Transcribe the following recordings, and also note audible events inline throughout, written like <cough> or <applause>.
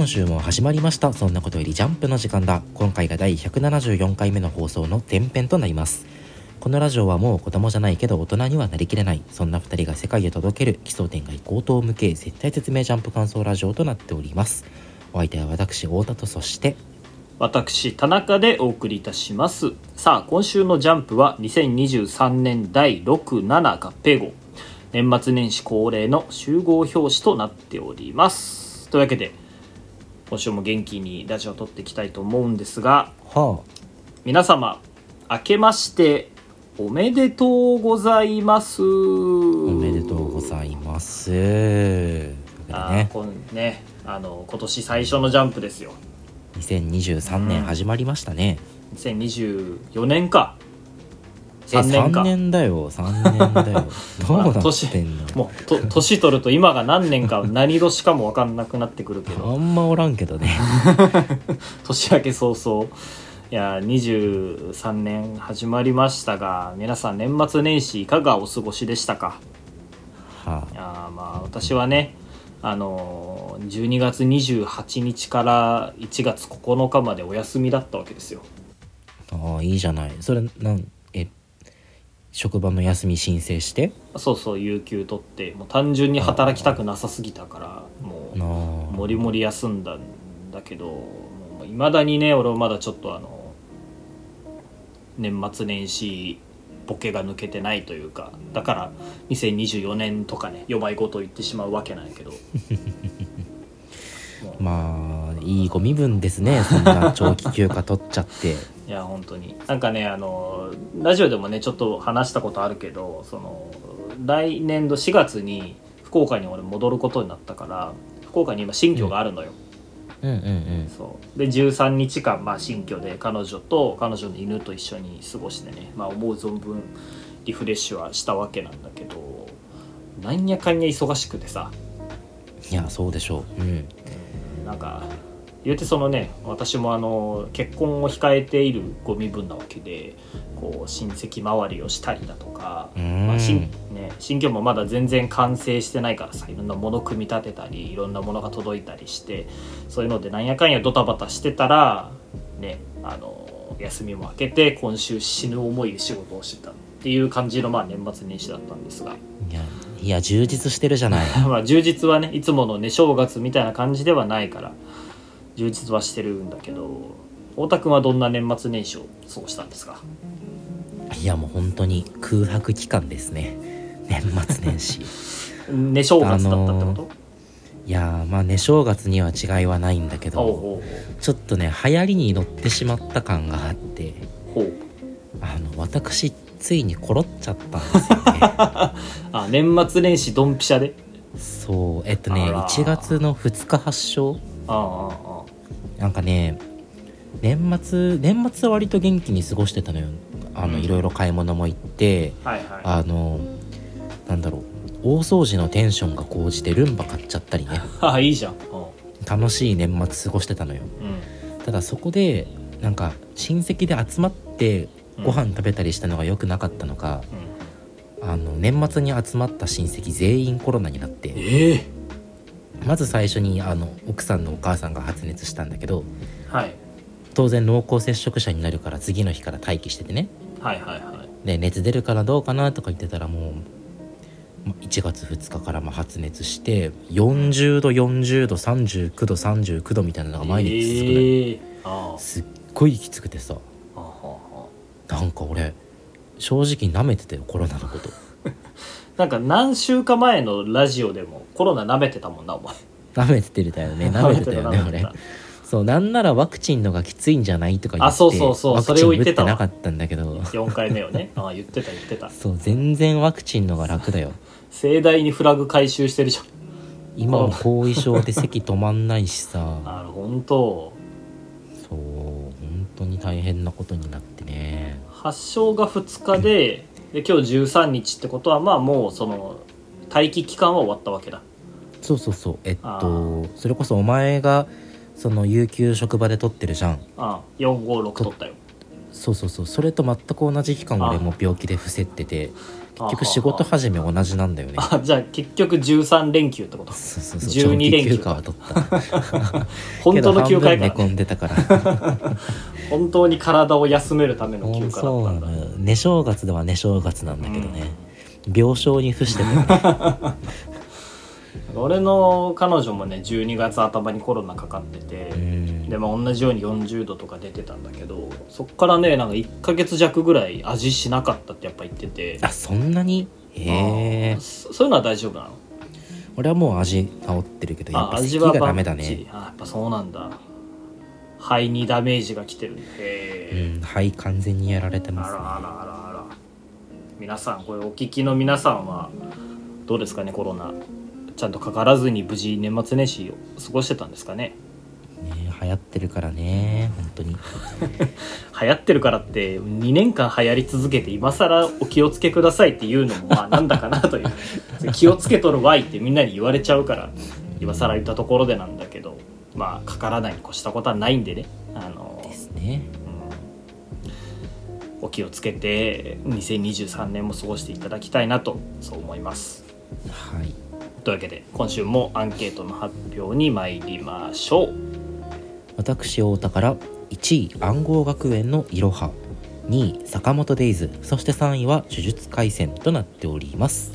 今週も始まりました。そんなことよりジャンプの時間だ。今回が第174回目の放送の前編となります。このラジオはもう子供じゃないけど大人にはなりきれない。そんな2人が世界へ届ける奇想天外高等無形絶対説明ジャンプ感想ラジオとなっております。お相手は私太田とそして私田中でお送りいたします。さあ今週のジャンプは2023年第67合併号年末年始恒例の集合表紙となっております。というわけで今週も元気にラジオを撮っていきたいと思うんですがは皆様明けましておめでとうございます。あおおめでとうございます。ねあーこんねあの今年最初のジャンプですよ。2023年始まりましたね、2024年か。え3年か。3年だよ3年だよ。<laughs> どうなってんの？もうと年取ると今が何年か <laughs> 何年かも分かんなくなってくるけあどんまおらんけどね。<laughs> 年明け早々。いや23年始まりましたが皆さん年末年始いかがお過ごしでしたか？はいやーまあ私はねあのー12月28日から1月9日までお休みだったわけですよ。あああいいじゃない。それなんえ職場の休み申請して。そうそう有給取ってもう単純に働きたくなさすぎたからもうもりもり休んだんだけどいまだにね俺はまだちょっとあの年末年始ボケが抜けてないというかだから2024年とかね弱いことを言ってしまうわけなんやけど。<laughs> まあいいご身分ですねそんな長期休暇取っちゃっていや本当に。なんかねあのラジオでもねちょっと話したことあるけどその来年度4月に福岡に俺戻ることになったから福岡に今新居があるのよ、うん。うんうんそう。で13日間、まあ、新居で彼女と彼女の犬と一緒に過ごしてね、まあ、思う存分リフレッシュはしたわけなんだけどなんやかんや忙しくてさ。いやそうでしょう。うん。なんか言うてそのね私もあの結婚を控えているご身分なわけでこう親戚周りをしたりだとか、まあ新ね、新居もまだ全然完成してないからさいろんなもの組み立てたりいろんなものが届いたりしてそういうのでなんやかんやドタバタしてたらねあの休みも明けて今週死ぬ思いで仕事をしてたっていう感じのまあ年末年始だったんですが。いやいや充実してるじゃない。<laughs> まあ充実はねいつものね正月みたいな感じではないから充実はしてるんだけど太田君はどんな年末年始を過ごしたんですか？いやもう本当に空白期間ですね。年末年始。<laughs> ね正月だったってこと、いやまあね正月には違いはないんだけどちょっとね流行りに乗ってしまった感があってあの私ついにコロっちゃったんですよね。<laughs> あ年末年始ドンピシャで？そうえっとねあら1月の2日発症ああなんかね年末年末は割と元気に過ごしてたのよ。あの、うん。いろいろ買い物も行ってはいはい。あのなんだろう大掃除のテンションが高じてルンバ買っちゃったりね。<laughs> ああいいじゃん。楽しい年末過ごしてたのよ。うん。ただそこでなんか親戚で集まってうん。ご飯食べたりしたのが良くなかったのか、うん。あの年末に集まった親戚全員コロナになって。ええまず最初にあの奥さんのお母さんが発熱したんだけどはい。当然濃厚接触者になるから次の日から待機しててね。はいはいはい。で熱出るからどうかなとか言ってたらもうま1月2日からまあ発熱して40度40度39度39度みたいなのが毎日続くのよ、ええああすっごいきつくてさ。ああはなんか俺正直舐めてたよコロナのこと。あ <laughs> なんか何週か前のラジオでもコロナ舐めてたもんなお前。舐めて <laughs> てるだよね。舐めてたよね俺。そうなんならワクチンのがきついんじゃないとか言ってあそうそうそうそれを言ってたなかったんだけど。4回目をね。<laughs> ああ言ってた言ってた。そう全然ワクチンのが楽だよ。盛大にフラグ回収してるじゃん。今も後遺症で咳止まんないしさ。<laughs> あの本当。そう本当に大変なことになってね。発症が2日でで今日13日ってことはまあもうその待機期間は終わったわけだ。そうそうそう。えっあとそれこそお前がその有給職場で取ってるじゃん。ああ456取ったよ。そうそうそう。それと全く同じ期間俺も病気で伏せってて結局仕事始め同じなんだよね。あじゃあ結局13連休ってこと？そうそうそう。12連休長期休暇は取った。<laughs> 本当の休暇から、ね、半分寝込んでたから。<laughs> 本当に体を休めるための休暇だったんのよ。寝正月では寝正月なんだけどね、病床に伏してたよね。<laughs> 俺の彼女もね12月頭にコロナかかってて、うんでまあ同じように40度とか出てたんだけどそっからねなんか1ヶ月弱ぐらい味しなかったってやっぱ言ってて。あそんなに？へえ。そそういうのは大丈夫なの？俺はもう味治ってるけどやっぱ咳ダメだね。あやっぱそうなんだ。肺にダメージが来てる。へうえ、ん肺完全にやられてますね。あらあらあらあら。皆さんこれお聞きの皆さんはどうですかね？コロナ。ちゃんとかからずに無事年末年始を過ごしてたんですかねね？流行ってるからね本当に。<laughs> 流行ってるからって2年間流行り続けて今更お気をつけくださいっていうのもまあなんだかなという。<laughs> 気をつけとるわいってみんなに言われちゃうから今更言ったところでなんだけどまあかからないに越したことはないんでね。あのですね。お気をつけて2023年も過ごしていただきたいなとそう思います。はい。というわけで今週もアンケートの発表に参りましょう私太田から1位暗号学園のいろは2位坂本デイズそして3位は呪術廻戦となっております。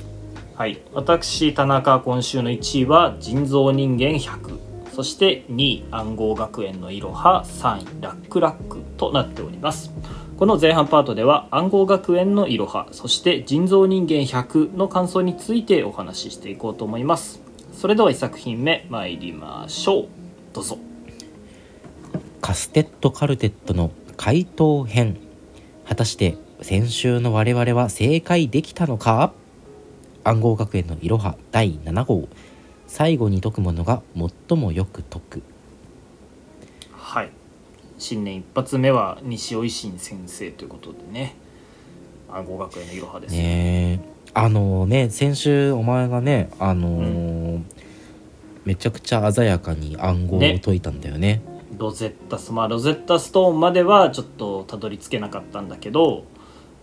はい。私田中今週の1位は人造人間100そして2位暗号学園のいろは3位ラックラックとなっております。この前半パートでは暗号学園のいろはそして人造人間100の感想についてお話ししていこうと思います。それでは1作品目参りましょう。どうぞ。カステットカルテットの回答編。果たして先週の我々は正解できたのか？暗号学園のいろは第7号。最後に解くものが最もよく解く。はい。新年一発目は西尾維新先生ということでね。暗号学園のいろはですねあのね先週お前がねあのーめちゃくちゃ鮮やかに暗号をね解いたんだよねロゼッタス。まあロゼッタストーンまではちょっとたどり着けなかったんだけど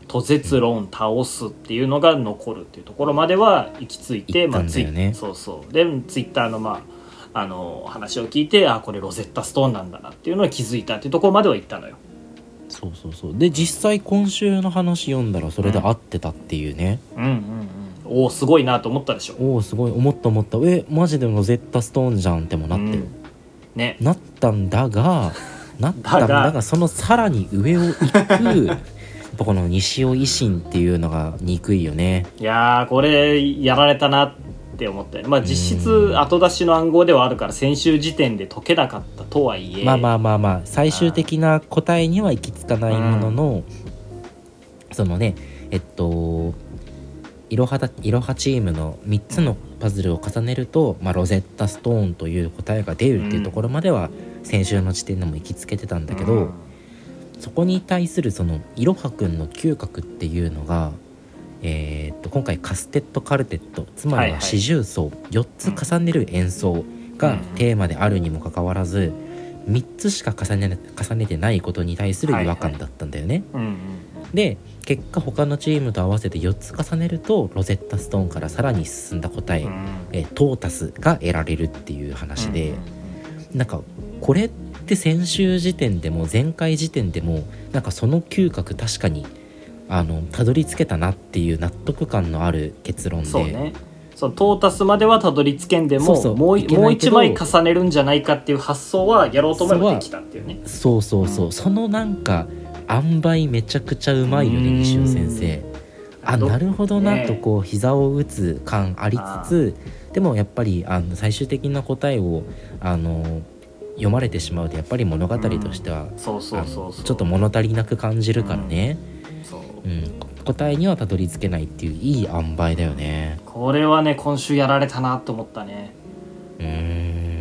途絶論倒すっていうのが残るっていうところまでは行き着いて、まあツイねそうそう。でツイッターのまああの話を聞いてあこれロゼッタストーンなんだなっていうのは気づいたっていうところまでは行ったのよ。そうそうそう。で実際今週の話読んだらそれで合ってたっていうね、うんうんうん。おおすごいなと思ったでしょ。おおすごい。思った思った。えマジでロゼッタストーンじゃんってもなってる、うんね。なったんだが <laughs> なったんだだが。がそのさらに上を行く <laughs> この西尾維新っていうのが憎いよね。いやーこれやられたなって思ったよまあ実質後出しの暗号ではあるから先週時点で解けなかったとはいえ。まあまあまあまあ最終的な答えには行き着かないものの、そのねえっといろはだいろはチームの3つのパズルを重ねると、まあ、ロゼッタストーンという答えが出るっていうところまでは先週の時点でも行きつけてたんだけど、うん。そこに対するそのいろはくんの嗅覚っていうのが、えーっと今回カステットカルテットつまりははいはい。四重奏4つ重ねる演奏がテーマであるにもかかわらず3つしか重ね重ねてないことに対する違和感だったんだよね。うんうん。で結果他のチームと合わせて4つ重ねるとロゼッタストーンからさらに進んだ答え、うん。えートータスが得られるっていう話で。うん。なんかこれって先週時点でも前回時点でもなんかその嗅覚確かにあのたどり着けたなっていう納得感のある結論で。そうね。そのトータスまではたどり着けんでもそうもう一枚重ねるんじゃないかっていう発想はやろうと思えばできたっていうね。そうそうそう。そのなんか塩梅めちゃくちゃうまいよねうん。西尾先生。あどなるほどなねとこう膝を打つ感ありつつでもやっぱりあの最終的な答えをあの読まれてしまうとやっぱり物語としてはそうそうあのそう。そうちょっと物足りなく感じるからね、そううん、答えにはたどり着けないっていういい塩梅だよね。これはね今週やられたなと思ったね。うーん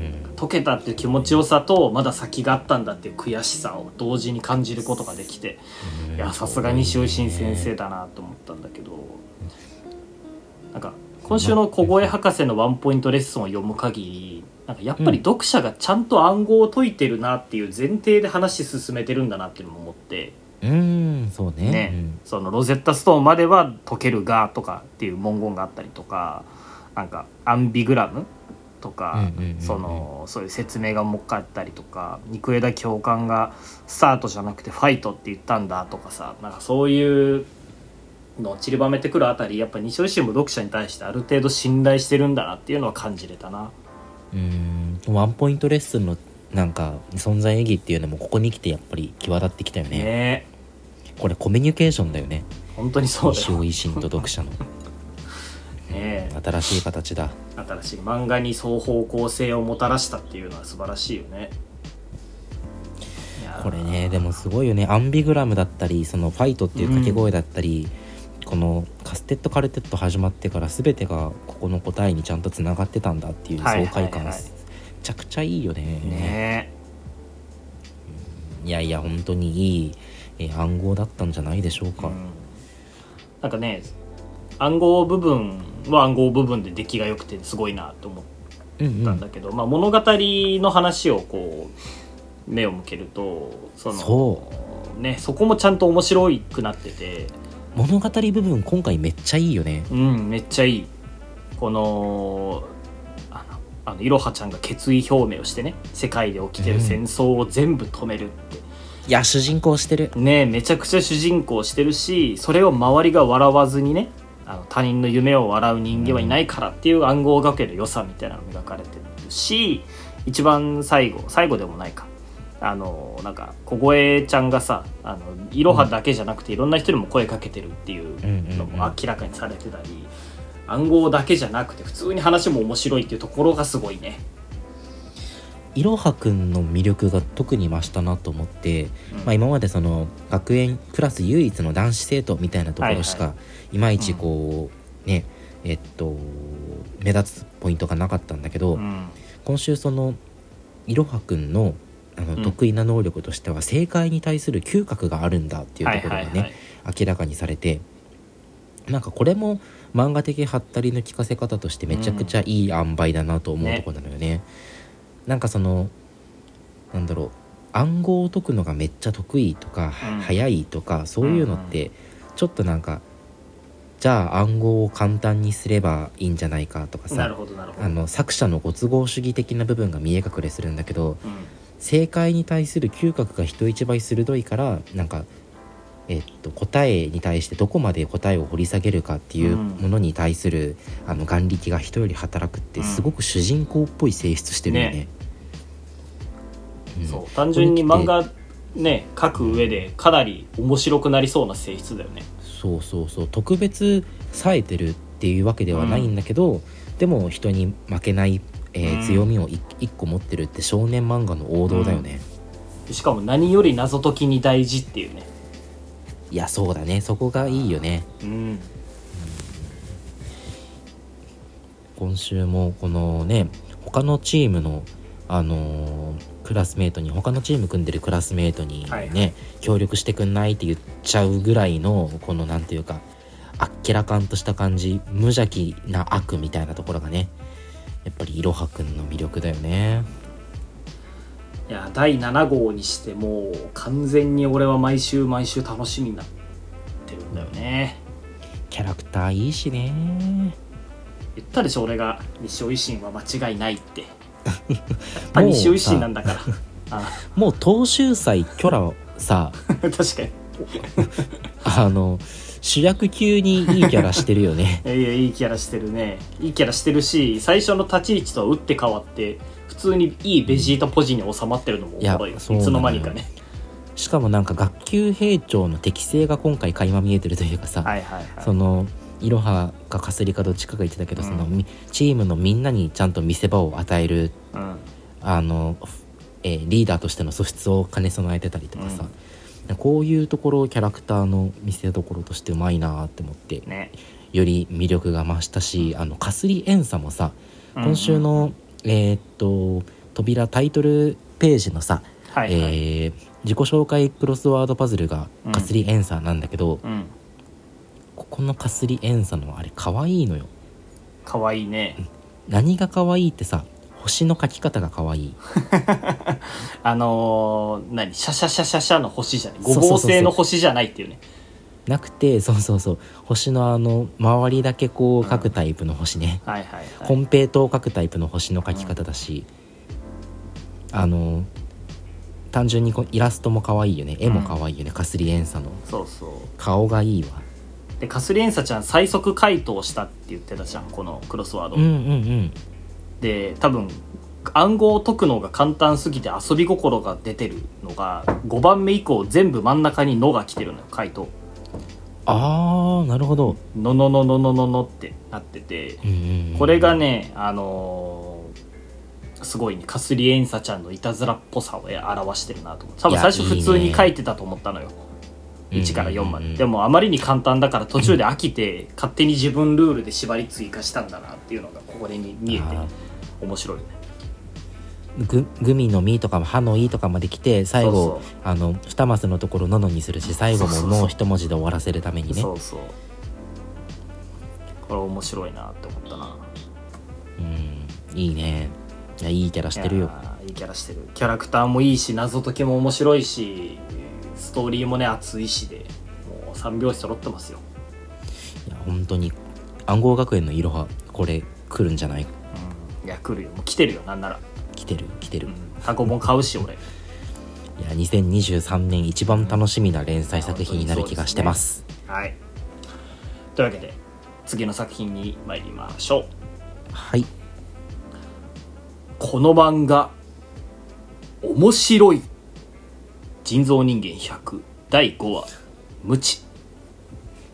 解けたっていう気持ちよさとまだ先があったんだっていう悔しさを同時に感じることができていやさすがに維新先生だなと思ったんだけどなんか今週の小声博士のワンポイントレッスンを読む限りなんかやっぱりうん読者がちゃんと暗号を解いてるなっていう前提で話進めてるんだなっていうのも思って。うーんそうね。ね。そのロゼッタストーンまでは解けるがとかっていう文言があったりとかなんかアンビグラムとかそのそういう説明がもう一回あったりとか肉枝教官がスタートじゃなくてファイトって言ったんだとかさなんかそういうのを散りばめてくるあたりやっぱ西尾維新も読者に対してある程度信頼してるんだなっていうのは感じれたな。うん。ワンポイントレッスンのなんか存在意義っていうのもここに来てやっぱり際立ってきたよね。ね。これコミュニケーションだよね。本当にそうだ西尾よ。維新と読者のね。新しい形だ。新しい漫画に双方向性をもたらしたっていうのは素晴らしいよね。これねでもすごいよね。アンビグラムだったりそのファイトっていう掛け声だったり、このカステッドカルテット始まってから全てがここの答えにちゃんとつながってたんだっていうはい爽快感、めちゃくちゃいいよね。ね。いやいや本当にいい、えー暗号だったんじゃないでしょうか、うん。なんかね暗号部分は暗号部分で出来が良くてすごいなと思っうんうんたん。だけど、まあ、物語の話をこう目を向けるとそのそね、そこもちゃんと面白くなってて。物語部分今回めっちゃいいよね。うんめっちゃいい。このあのいろはちゃんが決意表明をしてね世界で起きてる戦争を全部止めるって、いや主人公してる。ねめちゃくちゃ主人公してるしそれを周りが笑わずにねあの他人の夢を笑う人間はいないからっていう暗号学園の良さみたいなのが描かれてるし一番最後最後でもないか。あのなんか小声ちゃんがさあのいろはだけじゃなくていろんな人にも声かけてるっていうのも明らかにされてたり、暗号だけじゃなくて普通に話も面白いっていうところがすごいね。いろはくんの魅力が特に増したなと思って、うん。まあ、今までその学園クラス唯一の男子生徒みたいなところしか、はいいまいちこう、ねえっと目立つポイントがなかったんだけど、うん。今週そのいろはくんのあのうん。得意な能力としては正解に対する嗅覚があるんだっていうところがね、明らかにされてなんかこれも漫画的ハったりの聞かせ方としてめちゃくちゃいい塩梅だなと思うね。ところなのよね。なんかそのなんだろう暗号を解くのがめっちゃ得意とか、うん。早いとかそういうのってちょっとなんかじゃあ暗号を簡単にすればいいんじゃないかとかなさ作者のご都合主義的な部分が見え隠れするんだけどうん。正解に対する嗅覚が人一倍鋭いからなんか、えっと、答えに対してどこまで答えを掘り下げるかっていううん。ものに対する、あの眼力が人より働くってうん。すごく主人公っぽい性質してるよね。ね。うん。そう。単純に漫画ね書く上でかなり面白くなりそうな性質だよねそうそうそう。特別冴えてるっていうわけではないんだけど、でも人に負けない、えーうん。強みをい一個持ってるって少年漫画の王道だよね。しかも何より謎解きに大事っていうね。いやそうだね。そこがいいよね。うん。今週もこのね他のチームのあのークラスメートに他のチーム組んでるクラスメートにね、はい協力してくんないって言っちゃうぐらいのこのなんていうかあっけらかんとした感じ無邪気な悪みたいなところがねやっぱりいろはくんの魅力だよね。いや第7号にしてもう完全に俺は毎週毎週楽しみになってるんだよね。キャラクターいいしね。言ったでしょ俺が西尾維新は間違いないってやっぱ西尾維新なんだから。もう東秀祭キョラさ確かにあの主役級にいいキャラしてるよねいやいいキャラしてるねいいキャラしてるし最初の立ち位置とは打って変わって普通にいいベジータポジに収まってるのもおもろいいやいつの間にかねしかもなんか学級兵長の適性が今回垣間見えてるというかさ、はいはいはいそのいろはかかすりかどっちかが言ってたけど、うん。そのみチームのみんなにちゃんと見せ場を与えるうん。あの、えーリーダーとしての素質を兼ね備えてたりとかさ、こういうところをキャラクターの見せどころとしてうまいなって思ってね。より魅力が増したしあのかすり遠さもさうん今週の、えーっと扉タイトルページのさ、はいはい、えー自己紹介クロスワードパズルがうんかすりエンサーなんだけど、うんここのかすりエンのあれ可愛いのよ。かわいいね。何が可愛いってさ星の描き方が可愛い。<laughs> あのー何？シャシャシャシャシャの星じゃない。ごぼう星の星じゃないっていうね。なくてそうそうそう。星のあの周りだけこう描くタイプの星ね、はいはいはい。コンペイトを描くタイプの星の描き方だし、あの単純にこうイラストも可愛いよね。絵も可愛いよね、かすりえんさの。そうそう。顔がいいわでかすりえんさちゃん最速回答したって言ってたじゃんこのクロスワード、うんうんうん。で多分暗号を解くのが簡単すぎて遊び心が出てるのが5番目以降全部真ん中に「の」が来てるのよ回答。あーなるほど、「ののののののの」ってなっててうんうんうん。これがねあのーすごいねかすりえんさちゃんのいたずらっぽさを表してるなと思って。多分最初普通に書いてたと思ったのよ1から4まで、でもあまりに簡単だから途中で飽きて勝手に自分ルールで縛り追加したんだなっていうのがここでに見えてあ面白いね。ググミの「み」とかも「歯の「い」とかまで来て最後あの2マスのところ「のの」にするし最後も「そうそうそう。の」を一文字で終わらせるためにね。そうそう。これ面白いなって思ったな。うん。いいね。いやいいキャラしてるよ。いいキャラしてる。キャラクターもいいし謎解きも面白いしストーリーもね熱いしでもう3拍子揃ってますよ、いや本当に暗号学園のいろはこれ来るんじゃない？うん、いや来るよ。もう来てるよなんなら、来てる来てる、うん、単行本買うし俺。いや2023年一番楽しみな連載作品になる気がしてます。はい。というわけで次の作品に参りましょう。はい。この漫画面白い人造人間100第5話。無知。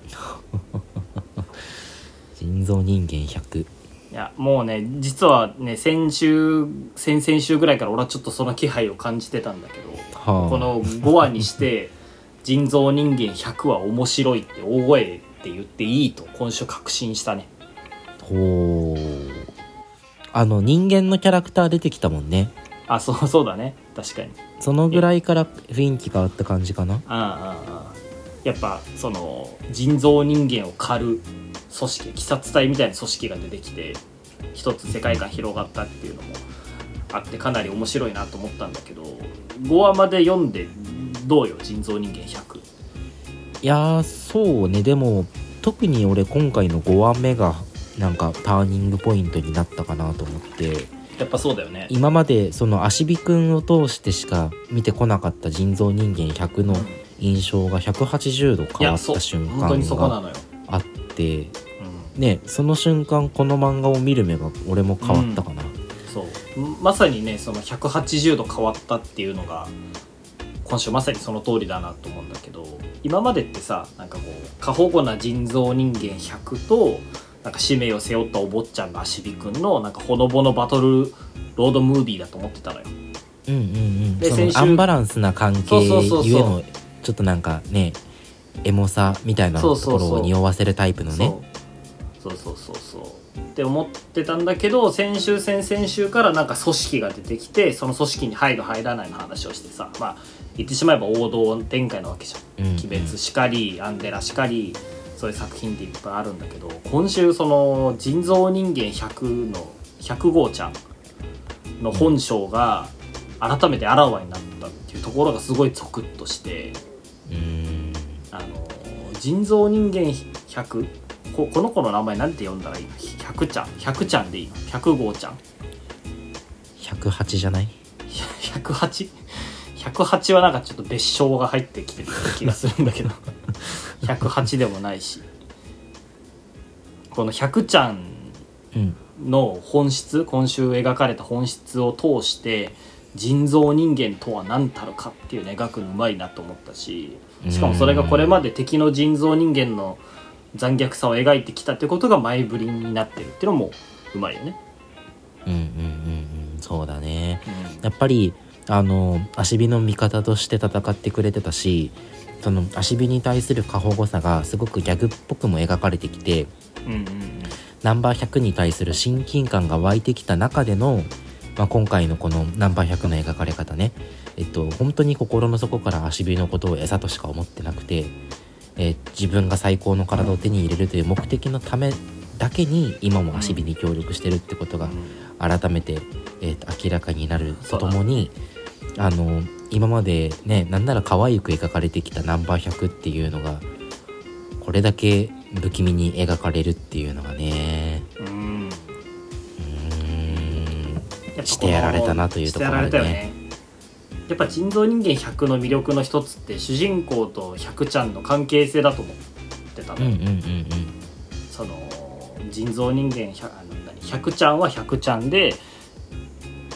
<laughs> 人造人間100いやもうね実はね先週先々週ぐらいから俺はちょっとその気配を感じてたんだけどはあ。この5話にして <laughs> 人造人間100は面白いって大声で言っていいと今週確信したね。ほう。あの人間のキャラクター出てきたもんねあそうそうだね。確かに。そのぐらいから雰囲気変わった感じかな？ああああやっぱその人造人間を狩る組織鬼殺隊みたいな組織が出てきて一つ世界観広がったっていうのもあってかなり面白いなと思ったんだけど5話まで読んでどうよ？人造人間100いやーそうね。でも特に俺今回の5話目がなんかターニングポイントになったかなと思ってやっぱそうだよね。今までその足火くんを通してしか見てこなかった人造人間100の印象が180度い変わった瞬間があってうん、ねその瞬間この漫画を見る目が俺も変わったかな、そう。まさにねその180度変わったっていうのが今週まさにその通りだなと思うんだけど今までってさなんかこう過保護な人造人間100となんか使命を背負ったお坊ちゃんの足火くんのなんかほのぼのバトルロードムービーだと思ってたのよ。うんうんうん。そで先週のアンバランスな関係ゆえのちょっとなんかねエモさみたいなところを匂わせるタイプのね。そうそうそうそう。そうって思ってたんだけど先週先々週からなんか組織が出てきてその組織に入る入らないの話をしてさまあ言ってしまえば王道展開なわけじゃん。うんうん。鬼滅しかりアンデラしかりそういう作品っていっぱいあるんだけど今週その人造人間100の100号ちゃんの本性が改めてあらわになったっていうところがすごいゾクッとしてあの人造人間100ここの子の名前なんて呼んだらいい？の100ちゃん？100ちゃんでいいの？100号ちゃん？108じゃない？108? 108はなんかちょっと別称が入ってきてる気がするんだけど <laughs> 108でもないしこの100ちゃんうん。の本質今週描かれた本質を通して人造人間とは何たるかっていうのを描くのうまいなと思ったししかもそれがこれまで敵の人造人間の残虐さを描いてきたってことが前振りになってるっていうのもうまいよね。うんうんうんうん。そうだね。うん。やっぱりあの足火の味方として戦ってくれてたしその足火に対する過保護さがすごくギャグっぽくも描かれてきてうんうんナンバー100に対する親近感が湧いてきた中での、まあ、今回のこのナンバー100の描かれ方ね。えっと本当に心の底から足火のことを餌としか思ってなくて、えー自分が最高の体を手に入れるという目的のためだけに今も足火に協力してるってことが改めてえーと明らかになるとともにあの今までねなんなら可愛く描かれてきたナンバー100っていうのがこれだけ不気味に描かれるっていうのがね。うん。うーん。してやられたなというところあるねね。やっぱ人造人間100の魅力の一つって主人公と100ちゃんの関係性だと思ってたの、うんうんうんうん。その人造人間 100, あの何？100ちゃんは100ちゃんで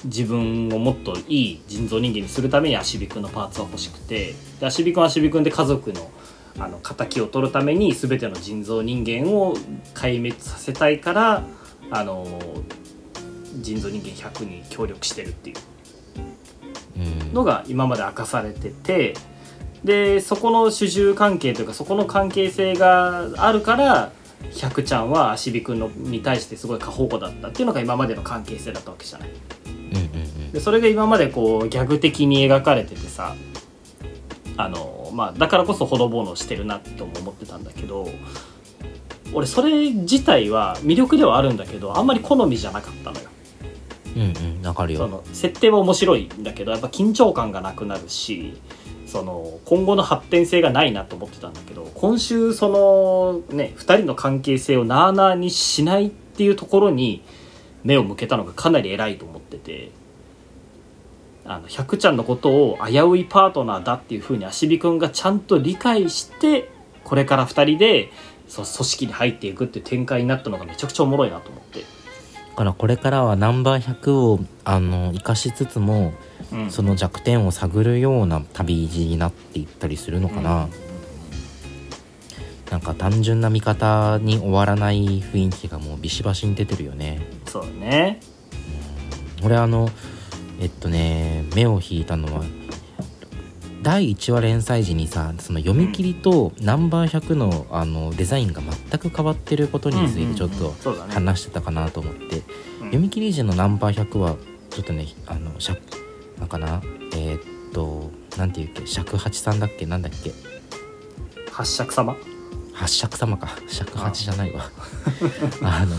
自分をもっといい人造人間にするために足火くんのパーツは欲しくてで足火くんは足火くんで家族のあの敵を取るために全ての人造人間を壊滅させたいからあの人造人間100に協力してるっていううんのが今まで明かされててでそこの主従関係というかそこの関係性があるから100ちゃんは足火くんのに対してすごい過保護だったっていうのが今までの関係性だったわけじゃない。でそれが今までこうギャグ的に描かれててさあの、まあ、だからこそほのぼのしてるなとも思ってたんだけど俺それ自体は魅力ではあるんだけどあんまり好みじゃなかったのよ。うんうんうんわかるよその設定は面白いんだけどやっぱ緊張感がなくなるしその今後の発展性がないなと思ってたんだけど今週そのね2人の関係性をなあなあにしないっていうところに目を向けたのがかなり偉いと思っててあの100ちゃんのことを危ういパートナーだっていうふうに足火くんがちゃんと理解してこれから2人でそう組織に入っていくっていう展開になったのがめちゃくちゃおもろいなと思って。だからこれからはナンバー100をあの生かしつつもうん。その弱点を探るような旅路になっていったりするのかな、なんか単純な見方に終わらない雰囲気がもうビシバシに出てるよねそうだね。俺あのえっとね目を引いたのは第1話連載時にさその読み切りとナンバー100のあのデザインが全く変わってることについてちょっと話してたかなと思って、うん。読み切り時のナンバー100はちょっとねあのしゃなんかな？えーっとなんていうっけ？尺八さんだっけ？なんだっけ？八尺様。八尺様か。尺八じゃないわ。あ <laughs> の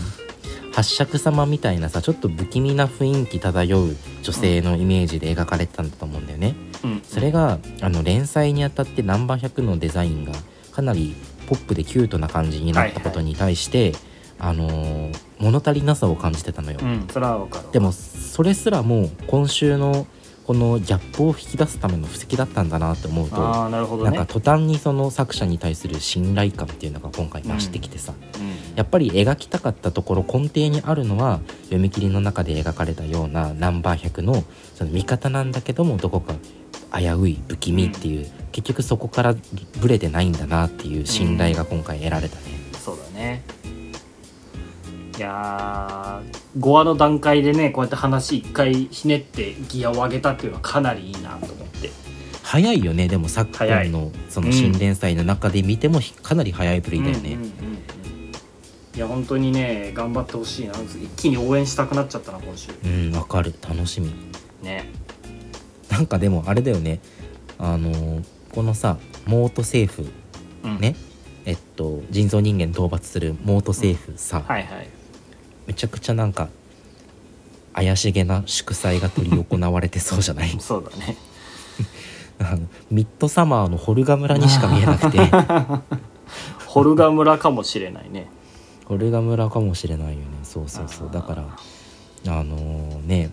八尺様みたいなさちょっと不気味な雰囲気漂う女性のイメージで描かれてたんだと思うんだよね、うん。それがあの連載にあたってナンバー100のデザインがかなりポップでキュートな感じになったことに対して、あのー物足りなさを感じてたのよ、うんそれはわかるでもそれすらも今週のこのギャップを引き出すための布石だったんだなって思うと、ああなるほどね。なんか途端にその作者に対する信頼感っていうのが今回増してきてさ、うんやっぱり描きたかったところ根底にあるのは読み切りの中で描かれたようなナンバー100のその見方なんだけどもどこか危うい不気味っていう、結局そこからブレてないんだなっていう信頼が今回得られたね。そうだね。いやー5話の段階でねこうやって話一回ひねってギアを上げたっていうのはかなりいいなと思って。早いよねでも昨今のその新連載の中で見てもひかなり早いぶりだよね。うん。うんうんうんいや本当にね頑張ってほしいな一気に応援したくなっちゃったな今週。うんわかる。楽しみ。ね。なんかでもあれだよね。あのーこのさモート政府うん。ね、えっと人造人間討伐するモート政府さ、はいはいめちゃくちゃなんか怪しげな祝祭が執り行われてそうじゃない？<laughs> そうだね。あのミッドサマーのホルガ村にしか見えなくて。<laughs> ホルガ村かもしれないね。ホルガ村かもしれないよね。そうそうそう。だからあのね、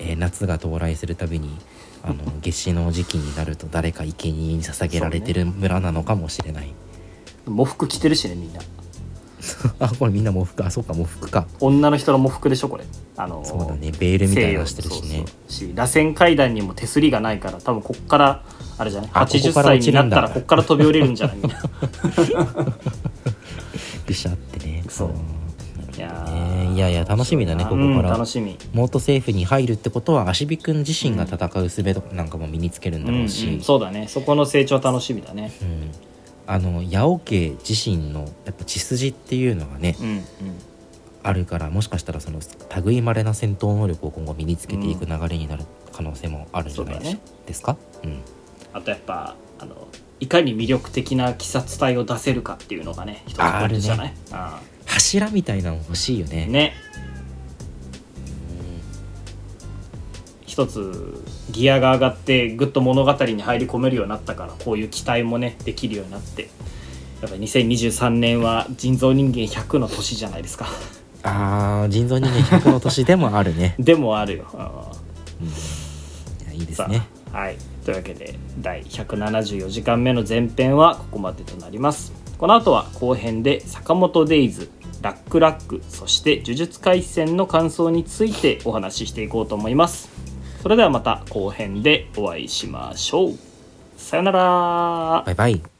えー夏が到来するたびにあの <laughs> 夏至の時期になると誰か生贄に捧げられてる村なのかもしれない、喪服着てるしねみんな <laughs> あこれみんな喪服？あそうか喪服か。女の人の喪服でしょこれ。あのそうだね。ベールみたいなのしてるし西ねし螺旋階段にも手すりがないから多分こっからあれじゃない？あここ80から歳になったらこっから飛び降りるんじゃない？みんな。<laughs> ぐしゃってね。そう。んいやね。いやいや楽しみだねここうんから楽しみ。モート政府に入るってことは足火くん自身が戦う術なんかも身につけるんだろうし、うんうんそうだね。そこの成長楽しみだね。うんあの八尾家自身のやっぱ血筋っていうのがね、うんうん。あるからもしかしたらその類いまれな戦闘能力を今後身につけていく流れになる可能性もあるんじゃないでしそうだね。ですか、うん、あとやっぱあのいかに魅力的な鬼殺隊を出せるかっていうのがね一つポイントじゃない？あ柱みたいなの欲しいよね。あね一つギアが上がってぐっと物語に入り込めるようになったからこういう期待もねできるようになってやっぱり2023年は人造人間100の年じゃないですか。あー人造人間100の年でもあるね、<laughs> でもあるよ。あうん、いやいいですさねあはい。というわけで第174時間目の前編はここまでとなります。この後は後編で坂本デイズラックラックそして呪術廻戦の感想についてお話ししていこうと思いますそれではまた後編でお会いしましょう。さよなら。バイバイ。